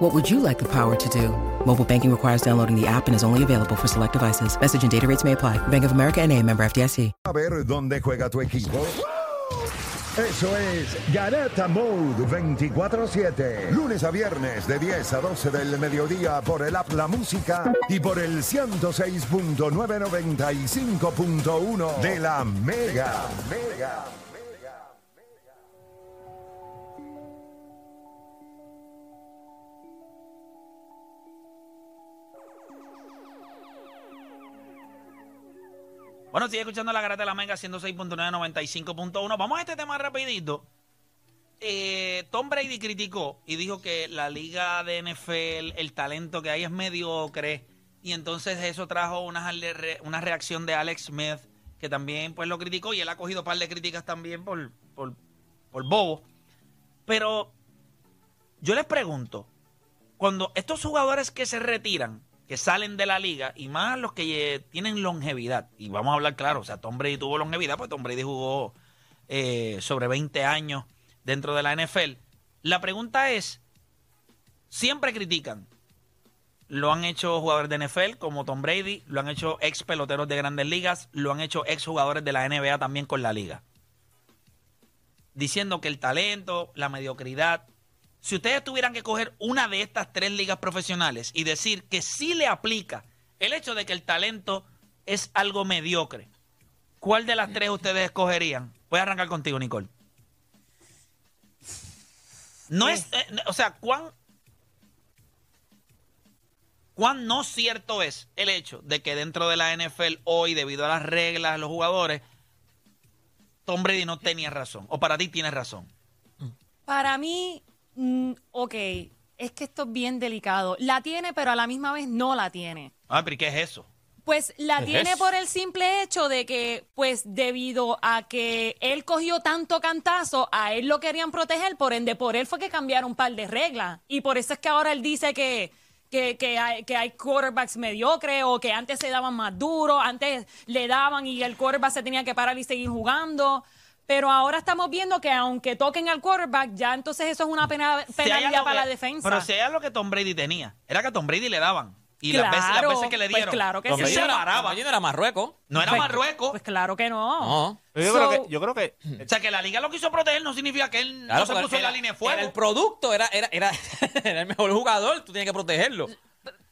What would you like the power to do? Mobile banking requires downloading the app and is only available for select devices. Message and data rates may apply. Bank of America and a member FDIC. A ver dónde juega tu equipo. Eso es Garata Mode 24-7. Lunes a viernes de 10 a 12 del mediodía por el app La Música y por el 106.995.1 de la Mega. Mega. Bueno, sigue escuchando la garata de la Mega 106.995.1. Vamos a este tema rapidito. Eh, Tom Brady criticó y dijo que la liga de NFL, el talento que hay es mediocre. Y entonces eso trajo una, una reacción de Alex Smith, que también pues lo criticó. Y él ha cogido un par de críticas también por, por, por bobo. Pero yo les pregunto, cuando estos jugadores que se retiran, que salen de la liga y más los que eh, tienen longevidad. Y vamos a hablar claro, o sea, Tom Brady tuvo longevidad, pues Tom Brady jugó eh, sobre 20 años dentro de la NFL. La pregunta es, siempre critican. Lo han hecho jugadores de NFL como Tom Brady, lo han hecho ex peloteros de grandes ligas, lo han hecho ex jugadores de la NBA también con la liga. Diciendo que el talento, la mediocridad, si ustedes tuvieran que coger una de estas tres ligas profesionales y decir que sí le aplica el hecho de que el talento es algo mediocre, ¿cuál de las tres ustedes escogerían? Voy a arrancar contigo, Nicole. No es, eh, o sea, ¿cuán, cuán no cierto es el hecho de que dentro de la NFL hoy, debido a las reglas, los jugadores, Tom Brady no tenía razón? ¿O para ti tienes razón? Para mí, Mm, ok, es que esto es bien delicado. La tiene, pero a la misma vez no la tiene. Ah, pero ¿qué es eso? Pues la tiene por el simple hecho de que, pues debido a que él cogió tanto cantazo, a él lo querían proteger, por ende, por él fue que cambiaron un par de reglas. Y por eso es que ahora él dice que, que, que, hay, que hay quarterbacks mediocres o que antes se daban más duro, antes le daban y el quarterback se tenía que parar y seguir jugando. Pero ahora estamos viendo que aunque toquen al quarterback, ya entonces eso es una pena, penalidad para la defensa. Pero si hay lo que Tom Brady tenía, era que a Tom Brady le daban. Y las, veces, las, veces, que le pues dieron. Pues claro que Tom sí. no era, no era Marruecos. No era pues, Marruecos. Pues claro que no. No. Yo, creo que, yo creo que. O sea, que la liga lo quiso proteger no significa que él no se puso en la línea de fuego. el producto, era, era, era, era el mejor jugador, tú tienes que protegerlo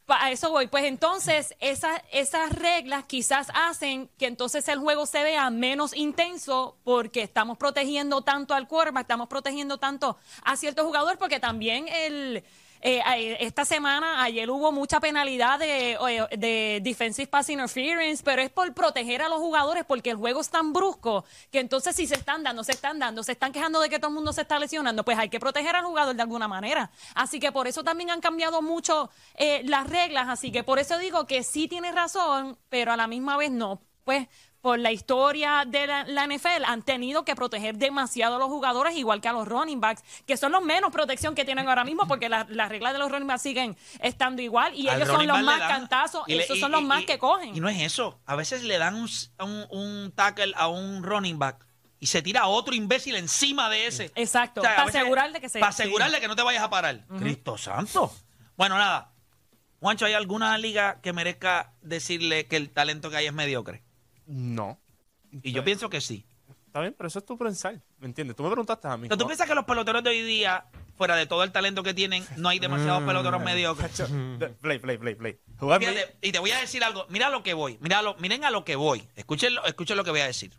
a eso voy. Pues entonces, esas, esas reglas quizás hacen que entonces el juego se vea menos intenso porque estamos protegiendo tanto al cuerpo, estamos protegiendo tanto a ciertos jugadores, porque también el eh, esta semana, ayer hubo mucha penalidad de, de defensive pass interference, pero es por proteger a los jugadores porque el juego es tan brusco que entonces si se están dando, se están dando, se están quejando de que todo el mundo se está lesionando, pues hay que proteger al jugador de alguna manera. Así que por eso también han cambiado mucho eh, las reglas, así que por eso digo que sí tiene razón, pero a la misma vez no. Pues por la historia de la, NFL han tenido que proteger demasiado a los jugadores, igual que a los running backs, que son los menos protección que tienen ahora mismo, porque las reglas de los running backs siguen estando igual y ellos son los más cantazos, esos son los más que cogen. Y no es eso, a veces le dan un, un, tackle a un running back y se tira otro imbécil encima de ese. Exacto, para asegurarle que se... Para asegurarle que no te vayas a parar. Cristo santo. Bueno, nada. Juancho, ¿hay alguna liga que merezca decirle que el talento que hay es mediocre? No. Y yo pienso que sí. Está bien, pero eso es tu pensar, ¿me entiendes? Tú me preguntaste a mí. ¿Tú piensas que los peloteros de hoy día, fuera de todo el talento que tienen, no hay demasiados peloteros mediocres? Play, play, play, play. y te voy a decir algo. Mira lo que voy. Mira miren a lo que voy. Escuchen, escuchen lo que voy a decir.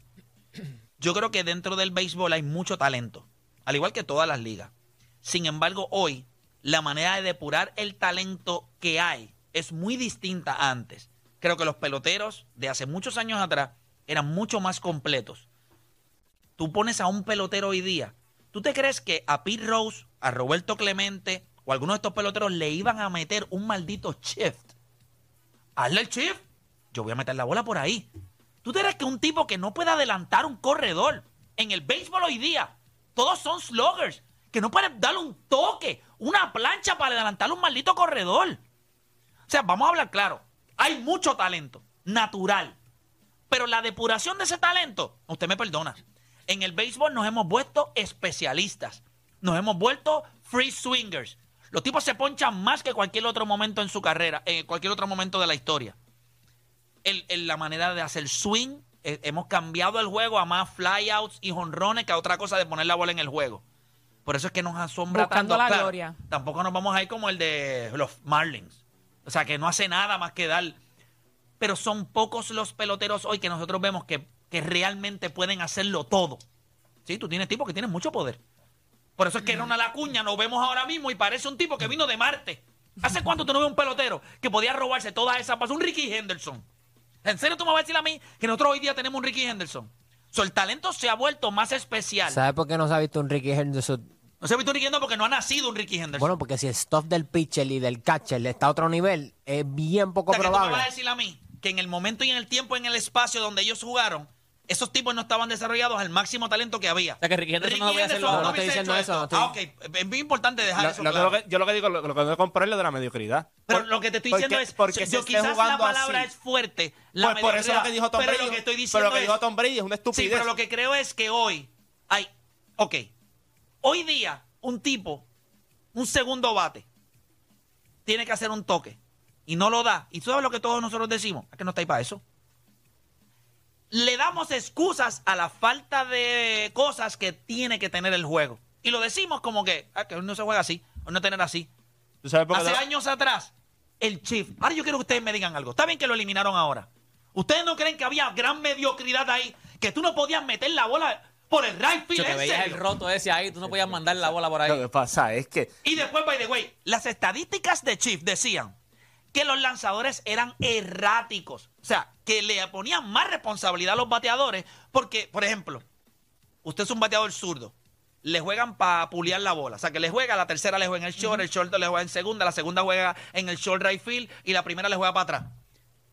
Yo creo que dentro del béisbol hay mucho talento, al igual que todas las ligas. Sin embargo, hoy la manera de depurar el talento que hay es muy distinta a antes creo que los peloteros de hace muchos años atrás eran mucho más completos. Tú pones a un pelotero hoy día. ¿Tú te crees que a Pete Rose, a Roberto Clemente o a algunos de estos peloteros le iban a meter un maldito shift? Hazle el shift. Yo voy a meter la bola por ahí. ¿Tú te crees que un tipo que no puede adelantar un corredor en el béisbol hoy día, todos son sluggers, que no pueden darle un toque, una plancha para adelantar un maldito corredor? O sea, vamos a hablar claro. Hay mucho talento, natural. Pero la depuración de ese talento, usted me perdona. En el béisbol nos hemos vuelto especialistas. Nos hemos vuelto free swingers. Los tipos se ponchan más que cualquier otro momento en su carrera, en cualquier otro momento de la historia. El- el- la manera de hacer swing, eh, hemos cambiado el juego a más flyouts y jonrones que a otra cosa de poner la bola en el juego. Por eso es que nos asombra Buscando tanto. la Claro, gloria. Tampoco nos vamos a ir como el de los Marlins. O sea, que no hace nada más que dar. Pero son pocos los peloteros hoy que nosotros vemos que, que realmente pueden hacerlo todo. Sí, tú tienes tipos que tienen mucho poder. Por eso es que Ronald Acuña nos vemos ahora mismo y parece un tipo que vino de Marte. ¿Hace cuánto tú no ves un pelotero que podía robarse todas esas pasas? Un Ricky Henderson. ¿En serio tú me vas a decir a mí que nosotros hoy día tenemos un Ricky Henderson? So, el talento se ha vuelto más especial. ¿Sabes por qué no se ha visto un Ricky Henderson? No se ha visto un Ricky Henderson porque no ha nacido un Ricky Henderson. Bueno, porque si el stuff del pitcher y del catcher está a otro nivel, es bien poco O sea, que tú me probable. vas a decir a mí que en el momento y en el tiempo, en el espacio donde ellos jugaron, esos tipos no estaban desarrollados al máximo talento que había. O sea, que Ricky Henderson no hacerlo Henderson ahora. No estoy hubiese diciendo eso, no esto. estoy- Ah, ok. Es muy importante dejar Lo- eso lo- claro. lo que- yo lo que digo, lo, lo que tengo que comprar es lo de la mediocridad. Pero Por- lo que te estoy porque- diciendo es, porque yo esté quizás la palabra así. es fuerte, la Pues por eso lo que dijo Tom pero Brady. lo que estoy pero diciendo lo que dijo es- Tom Brady es una Sí, estupidez. pero lo que creo es que hoy hay, ok, hoy día un tipo, un segundo bate, tiene que hacer un toque y no lo da. Y tú sabes lo que todos nosotros decimos, es que no está ahí para eso. Le damos excusas a la falta de cosas que tiene que tener el juego. Y lo decimos como que, ah, que hoy no se juega así, hoy no tener así. ¿Tú sabes por qué Hace años atrás, el Chief. Ahora yo quiero que ustedes me digan algo. Está bien que lo eliminaron ahora. ¿Ustedes no creen que había gran mediocridad ahí? Que tú no podías meter la bola por el right field. Yo te ¿En veías el roto ese ahí, tú no podías mandar la bola por Lo ahí. que pasa es que Y después, by the way, las estadísticas de Chief decían que los lanzadores eran erráticos. O sea, que le ponían más responsabilidad a los bateadores. Porque, por ejemplo, usted es un bateador zurdo. Le juegan para puliar la bola. O sea, que le juega, la tercera le juega en el short, el short le juega en segunda, la segunda juega en el short right field y la primera le juega para atrás.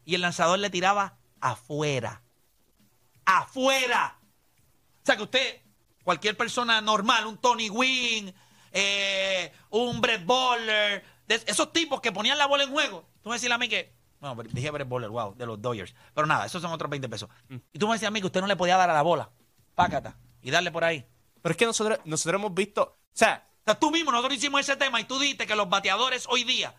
Y el lanzador le tiraba afuera. ¡Afuera! O sea, que usted, cualquier persona normal, un Tony Wynn, eh, un Brett Bowler, de esos tipos que ponían la bola en juego, tú me decías a mí que, no, dije Brett Bowler, wow, de los Dodgers, pero nada, esos son otros 20 pesos. Y tú me decías a mí que usted no le podía dar a la bola, pácata, y darle por ahí. Pero es que nosotros, nosotros hemos visto. O sea, O sea, tú mismo, nosotros hicimos ese tema y tú dijiste que los bateadores hoy día,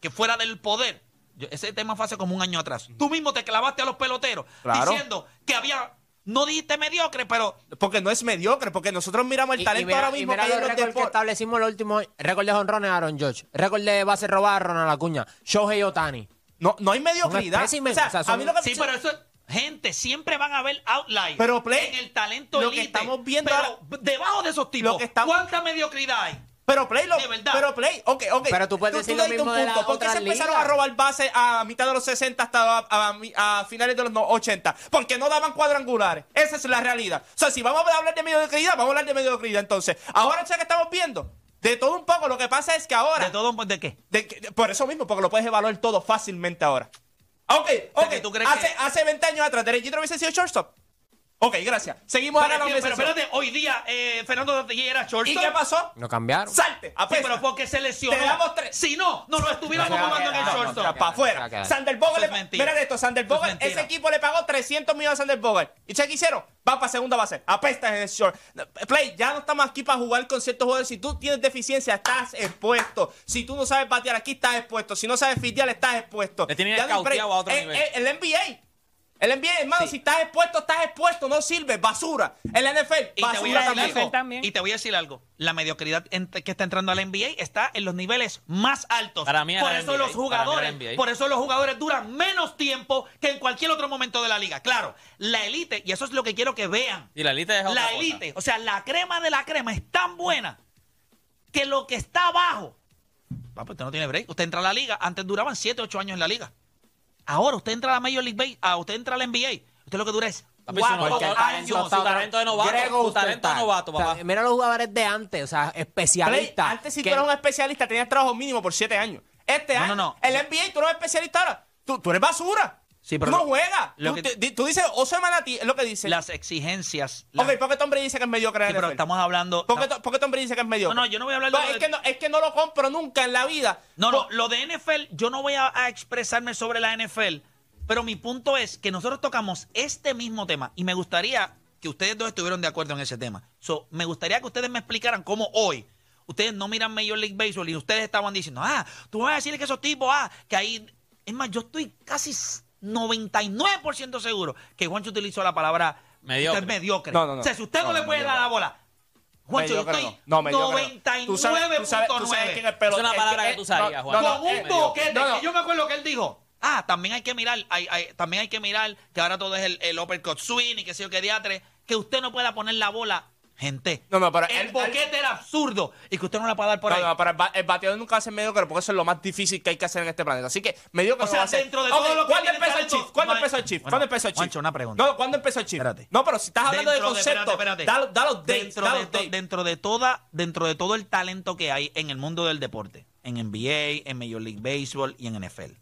que fuera del poder, yo- ese tema fue hace como un año atrás, tú mismo te clavaste a los peloteros Claro. diciendo que había, no dijiste mediocre, pero porque no es mediocre, porque nosotros miramos el Y- y talento mira- ahora y mismo mira que los récords que establecimos los últimos récord de jonrones Aaron George, récord de base robada Ronald Acuña, Shohei Otani. No, no hay mediocridad. O sea, o sea, a mí lo que Sí, pero eso gente, siempre van a haber outliers Pero, Play, en el talento lo que estamos viendo pero ahora- debajo de esos tipos, Lo que estamos- ¿cuánta mediocridad hay? Pero Play, lo, De verdad. pero Play, ok, ok. Pero tú puedes decir lo diste un mismo de ¿Por qué se empezaron a robar bases a mitad de los 60 hasta a, a- a finales de los no- 80? Porque no daban cuadrangulares. Esa es la realidad. O sea, si vamos a hablar de mediocridad, vamos a hablar de mediocridad entonces. Ahora, ¿sabes qué estamos viendo? De todo un poco. Lo que pasa es que ahora... ¿De todo de qué? De que- de- por eso mismo, porque lo puedes evaluar todo fácilmente ahora. Ok, ok. que tú crees hace, que- hace 20 años atrás, Derechito hubiese sido shortstop. Ok, gracias. Seguimos ahora la pero, pero conversación. espérate, hoy día eh, Fernando Tatilla era ¿Y shortstop. qué pasó? No cambiaron. Salte, Sí, apesta. pero porque se lesionó. Te damos tres. Si no, no lo estuviéramos No jugando en el quedar, no, shortstop. no, para afuera. Sander Bogle, Eso es le- mentira. mira esto, Sander Eso es Bogle, mentira. ese equipo le pagó 300 millones a Sander Bogle. ¿Y qué hicieron? Va para segunda base, apesta en el short. Play, ya no estamos aquí para jugar con ciertos jugadores. Si tú tienes deficiencia, estás expuesto. Si tú no sabes batear, aquí estás expuesto. Si no sabes fitear, estás expuesto. Te tienen Ya no hay break. escauteado a otro Eh, nivel. eh, el NBA. El NBA, hermano, si estás expuesto, estás expuesto, no sirve, basura. En la NFL, Y te, voy a basura decir también. algo, también. y te voy a decir algo. La mediocridad que está entrando a la NBA está en los niveles más altos. Para mí por la eso NBA, los jugadores, por eso los jugadores duran menos tiempo que en cualquier otro momento de la liga. Claro, la élite, y eso es lo que quiero que vean. Y la élite es otra La élite, o sea, la crema de la crema es tan buena que lo que está abajo, pues usted no tiene break. Usted entra a la liga, antes duraban 7, 8 años en la liga. Ahora usted entra a la Major League Baseball, ah, usted entra a la NBA, usted lo que dura es Papi, su cuatro talento- años. su talento de novato, Grego su talento de novato, O sea, papá. mira los jugadores de antes, o sea, Play, especialistas. antes si que- tú eras un especialista tenías trabajo mínimo por 7 años. Este No, año, no, no. el NBA, tú no eres especialista ahora. Tú, tú eres basura. Sí, tú no juegas. Tú, que- te- tú dices oso manatí, es lo que dice. Las exigencias. las- Ok, ¿por qué Tom Brady dice que es mediocre Sí, pero NFL? estamos hablando. ¿Por qué, qué Tom Brady dice que es mediocre? No, no, yo no voy a hablar de No, es, de- que no, es que no lo compro nunca en la vida. No, no, lo de NFL, yo no voy a, a expresarme sobre la NFL, pero mi punto es que nosotros tocamos este mismo tema y me gustaría que ustedes dos estuvieran de acuerdo en ese tema. So, me gustaría que ustedes me explicaran cómo hoy ustedes no miran Major League Baseball y ustedes estaban diciendo, ah, tú vas a decir que esos tipos, ah, que ahí. Es más, yo estoy casi 99% seguro que Juancho utilizó la palabra Mediocre. usted es mediocre. No, no, no. O sea, si usted no, No, le puede dar la bola. Juancho, yo estoy no. No, mediocre no. 99.9. Tú sabes, tú sabes, tú sabes quién es una palabra que- que tú no, Juan. no, no, con un boquete. no, no. que yo me acuerdo que él dijo. Ah, también hay que mirar, hay- hay- también hay que mirar que ahora todo es el, el uppercut swing y que sé yo qué diatre, que usted no pueda poner la bola, gente. No, no, pero el boquete era absurdo y que usted no la puede dar por No, ahí. no, pero el, ba- el bateador nunca va a ser mediocre porque eso es lo más difícil que hay que hacer en este planeta. Así que mediocre O no sea, dentro de Ok, todo lo que ¿Cuándo empezó el Chief? ¿Cuándo empezó el? Bueno, ¿Cuándo empezó el? Juancho, una pregunta. No, ¿cuándo empezó el Chief? Espérate. No, pero si estás hablando Dentro de concepto, espérate, espérate. da, da los dates, dentro, da de los dates. dentro de toda, dentro de todo el talento que hay en el mundo del deporte, en NBA, en Major League Baseball y en NFL.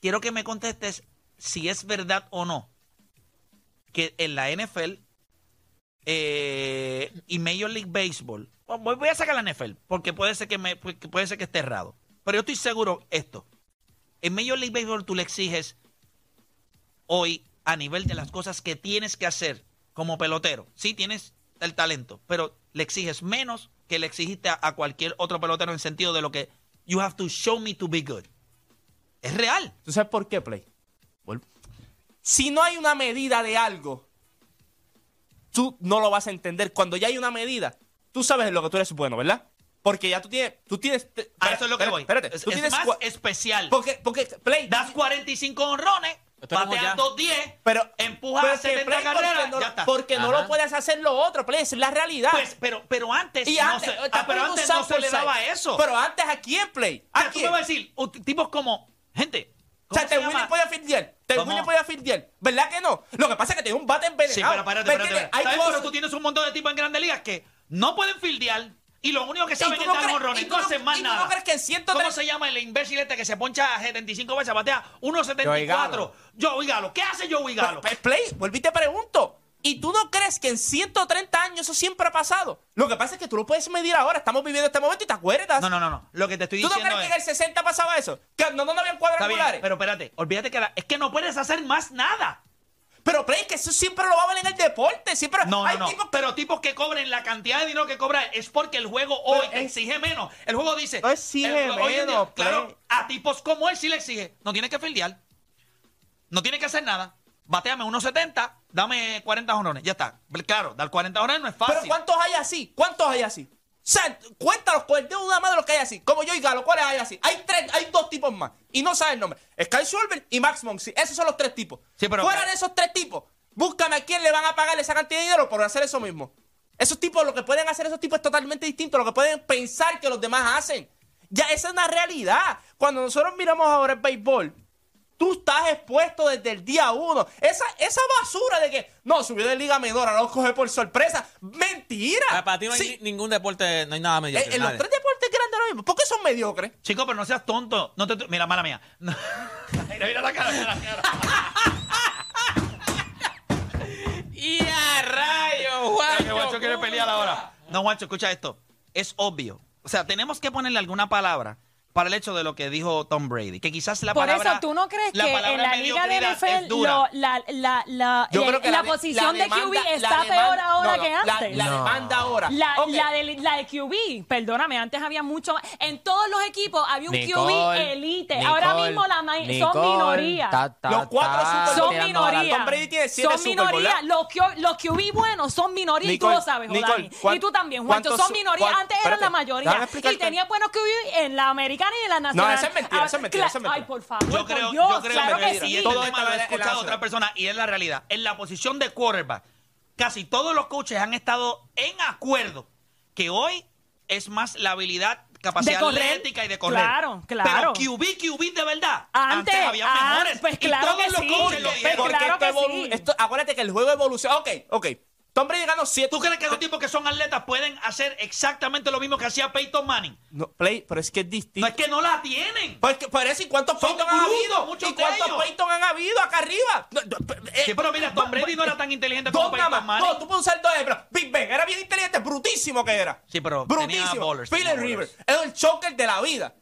Quiero que me contestes si es verdad o no que en la NFL eh, y Major League Baseball, voy voy a sacar la NFL porque puede ser que me puede ser que esté errado, pero yo estoy seguro esto. En Major League Baseball tú le exiges hoy a nivel de las cosas que tienes que hacer como pelotero. Sí tienes el talento, pero le exiges menos que le exigiste a, cualquier otro pelotero en sentido de lo que you have to show me to be good. Es real. ¿Tú sabes por qué, Play? Si no hay una medida de algo, tú no lo vas a entender. Cuando ya hay una medida, tú sabes en lo que tú eres bueno, ¿verdad? Porque ya tú tienes... Tú tienes A eso es lo que espérate, voy. Espérate, es, tú es tienes más especial. Porque, porque, Play, das 45 honrones, ya. 210, pero empujas pero a es que, 70 Play, carreras, porque no, ya está. Porque no lo puedes hacer lo otro, Play, es la realidad. Pues, pero, pero antes, y no antes, se, te ah, pero antes no se le daba eso. Pero antes, ¿a quién, Play? O ¿A sea, tú me quién? vas a decir, tipos como, gente, O sea, ¿cómo Te se Williams llama? podía fildear. Te ¿Cómo? Williams podía fildear. ¿Verdad que no? Lo que pasa es que tiene un bate envenenado. Sí, pero espérate, ¿Me espérate. Hay cosas- tú tienes un montón de tipos en grandes ligas que no pueden fildear y lo único que ¿Y saben es dar tú No hacen más y tú nada. no crees que en 130 ¿Cómo se llama el imbécil este que se poncha a 75 veces, batea Joey 1.74? Galo. Joey Galo. ¿Qué hace Joey Galo? Play, volví y te pregunto. ¿Y tú no crees que en 130 años eso siempre ha pasado? Lo que pasa es que tú lo puedes medir ahora. Estamos viviendo este momento y te acuerdas. No, no, no, no. Lo que te estoy ¿Tú no diciendo crees que en el 60 pasaba eso? Que no, no, no habían Está bien, cuadrangulares. pero espérate. Olvídate que la- es que no puedes hacer más nada. Pero, Play, que eso siempre lo va a ver en el deporte. Siempre No, hay no, tipos- Pero tipos que cobren la cantidad de dinero que cobran es porque el juego hoy es- exige menos. El juego dice. No exige el- hoy en día, menos, Claro, a tipos como él sí le exige. No tiene que fildear. No tiene que hacer nada. Bateame 1.70, dame 40 honrones. Ya está. Claro, dar 40 honrones no es fácil. Pero ¿cuántos hay así? ¿Cuántos hay así? O sea, cuéntalos con el dedo de una mano de los que hay así. Como yo y Galo, ¿cuáles hay así? Hay tres, hay dos tipos más. Y no sabes el nombre. Sky Schwarber y Max Monsi. Esos son los tres tipos. Sí, pero- Fuera de esos tres tipos, búscame a quién le van a pagar esa cantidad de dinero por hacer eso mismo. Esos tipos, lo que pueden hacer esos tipos es totalmente distinto a lo que pueden pensar que los demás hacen. Ya, esa es una realidad. Cuando nosotros miramos ahora el béisbol, Tú estás expuesto desde el día uno. Esa, esa basura de que no subió de liga menor, ahora lo coge por sorpresa. ¡Mentira! Ah, Para ti no hay Sí, ni- ningún deporte, no hay nada mediocre. en los nadie. tres deportes grandes ahora mismo, ¿por qué son mediocres? Chico, pero no seas tonto. No te, mira, mala mía. mira, mira la cara, mira la cara. ¡Y a que Juancho! Juancho quiere pelear ahora. No, Juancho, escucha esto. Es obvio. O sea, tenemos que ponerle alguna palabra para el hecho de lo que dijo Tom Brady. Que quizás la Por palabra. eso, ¿tú no crees la que en la liga de NFL dura? lo- la, la, la, Yo la- creo que la de- posición de demanda- QB está demanda- peor ahora no, no, que antes? La, No. demanda ahora. La, Ok. la de, la de QB, perdóname, antes había mucho más. En todos los equipos había un QB elite. Nicole, ahora mismo la ma- son Nicole, minoría. ta, ta, Los cuatro son Bowl. tirando ahora. minoría. Tom Brady tiene siete Son Super Bowl, minoría. ¿verdad? Los, los QB buenos son minoría y tú lo sabes, Nicole, Jodani. ¿cuán- Y tú también, Juancho. Son su- minoría. cuán- Antes eran la mayoría. Y tenía buenos QB en la americana y la nacional. esa es mentira, Ah, esa es mentira, esa es mentira. Ay, por favor. Yo por creo, Dios, yo creo claro que, y sí. este Todo tema esto lo he escuchado a otra persona y es la realidad. En la posición de quarterback, casi todos los coaches han estado en acuerdo que hoy es más la habilidad, capacidad atlética y de correr. Claro, claro. Pero QB, QB de verdad. Antes, había ah, mejores. pues y claro todos que los sí. coaches lo Pues. Porque claro esto que sí. esto- acuérdate que el juego evoluciona. Ok, ok. Tom Brady ganó 7. ¿Tú crees que dos tipos que son atletas pueden hacer exactamente lo mismo que hacía Peyton Manning? No, play, pero es que es distinto. No es que no la tienen. Pues, que- por eso, ¿y cuántos Son Peyton han habido? muchos ¿Y cuántos ellos. Peyton han habido acá arriba? No, no, eh, Sí, pero mira, Tom Brady no era tan inteligente como Peyton más. Manning. No, tú puedes usar dos ejemplos. Big Ben era bien inteligente, brutísimo que era. Sí, pero tenía brutísimo. bowlers, Philip tenía Rivers era el choker de la vida.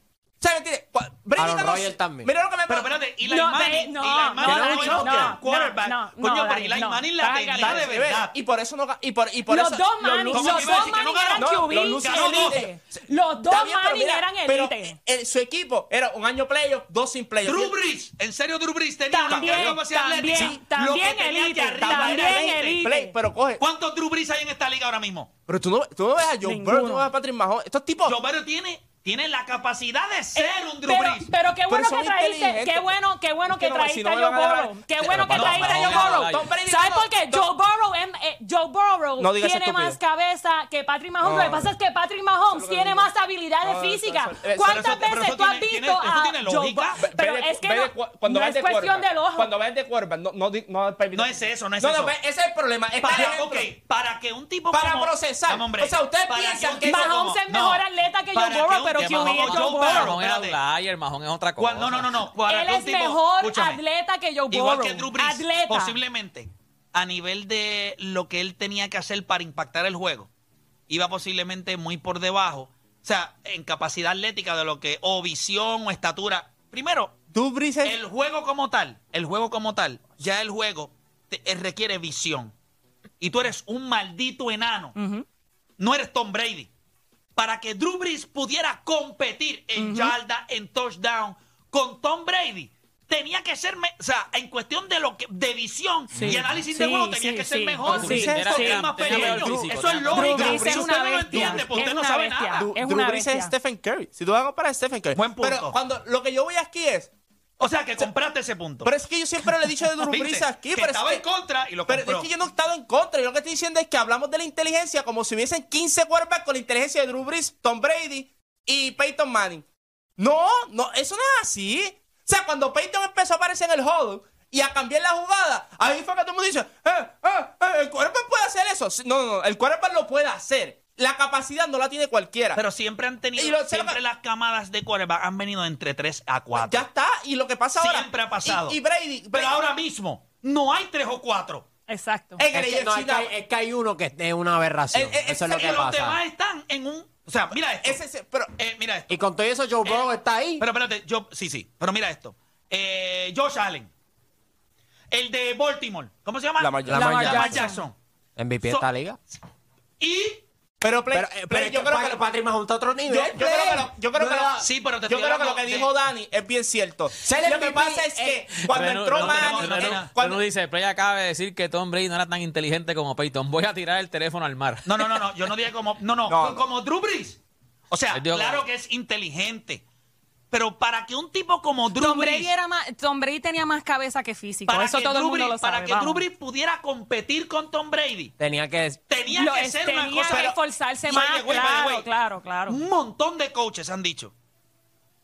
¿Sabes? ¿Entiendes? Brady Aaron ganó- también. Mira lo que me Pero espérate, Eli No, Manning, no, Eli no, Manning no, no, no, era no, quarterback. no, no, Coño, pero Dani, Eli no. Manning la tenía de verdad. Y por eso no ga- y por, y por los eso dos los Manning, Lucy- los ¿Cómo dos que iba a decir que no Manning eran ganó? QB los Lucy elite. ganó. Los dos Está bien, pero Manning mira, eran pero, elite. eh, su equipo era un año playoff, dos sin playoff. Drew Brees, en serio Drew Brees tenía una También, capacidad también, atlética. también Lo que tenía elite, arriba también era elite. elite. Play, pero coge. ¿Cuántos Drew Brees hay en esta liga ahora mismo? Pero tú no, tú no ves a Joe Ninguno. Burrow, tú no ves a Patrick Mahomes. Estos tipos. Joe Burrow tiene, tiene la capacidad de ser un Drew Eh, Pero, qué bueno que traíste, inteligentes. qué bueno, qué bueno que que no, traíste si no a Joe Burrow. Qué bueno que no, traíste a Joe Burrow. ¿Sabes por qué? Joe Burrow, em- eh, Joe Burrow No digas tiene más cabeza que Patrick Mahomes. No. Lo que pasa es que Patrick Mahomes tiene más habilidades físicas. ¿Cuántas veces tú has visto a Joe. Burrow? Pero es que no, es de cuestión de quarterback, ojo. Cuando ves de quarterback, no, no, di- no, permite- No es eso, no es eso. No, ve, ese es el problema. Para, que un tipo Para procesar. O sea, ustedes piensan que Mahomes es mejor atleta que Joe Burrow, pero tipo QB es Joe Burrow. Burrow, Mahón es otra cosa. Cuando- no, no, no. Para Él que es tipo- mejor escúchame, atleta que Joe Igual Burrow. que Drew Brees, Atleta. posiblemente, a nivel de lo que él tenía que hacer para impactar el juego, iba posiblemente muy por debajo. O sea, en capacidad atlética de lo que, o visión o estatura. Primero, Drew Brees es- el juego como tal, el juego como tal, ya el juego te- eh, requiere visión. Y tú eres un maldito enano. No eres Tom Brady. Para que Drew Brees pudiera competir en yarda, en touchdown con Tom Brady, tenía que ser, me- o sea, en cuestión de lo que de visión Sí, y análisis de juego tenía sí, que ser sí. mejor. Sí, porque sí, es sí. más pequeño. físico, Eso es tenía Drew lógica. Brees Si es usted una no lo bestia. entiende, pues Es usted no una sabe bestia. nada. Es Drew una Brees bestia. es Stephen Curry. Si tú vas a comparar a Stephen Curry. Buen punto. Pero cuando lo que yo voy aquí es. O sea, que compraste ese punto. Pero es que yo siempre le he dicho de. Brees aquí. Que pero estaba es en contra y lo Pero compró. es que yo no he estado en contra. Yo lo que estoy diciendo es que hablamos de la inteligencia como si hubiesen 15 quarterbacks con la inteligencia de Drew Brees, Tom Brady y Peyton Manning. No, no, eso no es así. O sea, cuando Peyton empezó a aparecer en el huddle y a cambiar la jugada, ahí fue que todo el mundo dice, eh, eh, eh, el quarterback puede hacer eso. No, no, no, el quarterback lo puede hacer. La capacidad no la tiene cualquiera. Pero siempre han tenido, Y lo- siempre las camadas de quarterback han venido entre 3 a 4. ya está. Y lo que pasa ahora. Siempre ha pasado. Y, y Brady. Pero ahora mismo no hay 3 o 4. Exacto. en el Es que, no, es, que hay, es que hay uno que es una aberración. Eh, eh, eso es lo ese- que Y los pasa. demás están en un... O sea, mira esto. Ese, ese- pero Eh, mira esto. Y con todo eso, Joe Burrow Eh, está ahí. Pero espérate, yo... Sí, sí. Pero mira esto. Eh, Josh Allen. El de Baltimore. ¿Cómo se llama? Lamar Jackson. Lamar Lamar Jackson. MVP de so- esta liga. Y... Pero, Play- Pero, eh, Play, pero es yo que creo que lo- Patrick Mahomes está a otro nivel. yo creo que lo, yo creo que lo- Sí, pero te yo estoy creo que lo que de- dijo Dani es bien cierto. Lo que pasa es que eh, cuando Renu- entró Manning, Renu- cuando- dice, Play acaba de decir que Tom Brady no era tan inteligente como Peyton. Voy a tirar el teléfono al mar. No, no, no, no. Yo no dije como... No, no. No. Como Drew Brees. O sea, claro como- que es inteligente. Pero para que un tipo como Drew Tom Brady, Brees... era más, Tom Brady tenía más cabeza que físico. para Eso que todo el Drew mundo Brees- lo sabe. Para que vamos. Drew Brees pudiera competir con Tom Brady, Tenía que. tenía Lo- que ser una tenía cosa... que esforzarse más. way, claro, way, claro, claro. Un montón de coaches han dicho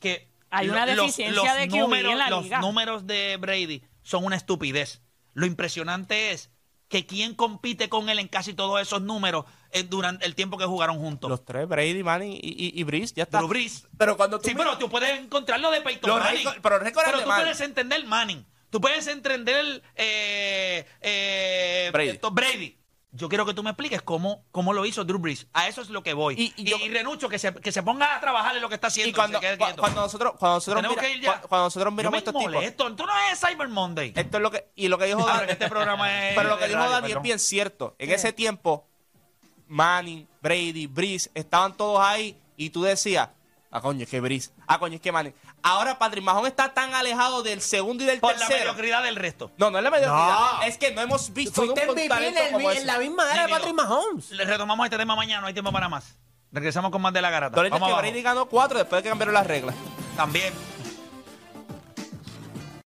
que Hay una deficiencia de QB números, en la los liga. números de Brady son una estupidez. Lo impresionante es que quien compite con él en casi todos esos números eh, durante el tiempo que jugaron juntos. Los tres, Brady, Manning y, y, y Breeze, ya está. Drew Brees. Pero cuando tú Sí, miras- pero tú puedes encontrar lo de Peyton Los Manning. pero Pero de tú Manning. puedes entender Manning. Tú puedes entender eh, eh, Brady. esto, Brady. Yo quiero que tú me expliques cómo, cómo lo hizo Drew Brees. A eso es lo que voy. Y- Y, y yo- Renucho, que se, que se ponga a trabajar en lo que está haciendo. y cuando, se cuando nosotros cuando nosotros, mira- que ir ya. cu- cuando nosotros miramos estos tipos molesto. Esto no es Cyber Monday. esto es lo que y lo que dijo Dani este programa es pero lo que dijo radio, Dani perdón. es bien cierto en ese tiempo Manning Brady Breeze estaban todos ahí y tú decías ah coño es que Breeze ah coño es que Manning ahora Patrick Mahomes está tan alejado del segundo y del Por la tercero mediocridad del resto. no no es la mediocridad No. es que no hemos visto Fuiste nunca un talento el- como en ese. la misma era de. Patrick Mahomes. Le retomamos este tema mañana, no hay tiempo para más. Regresamos con más de la garata. Vamos que. Brady ganó cuatro después de que cambiaron las reglas También.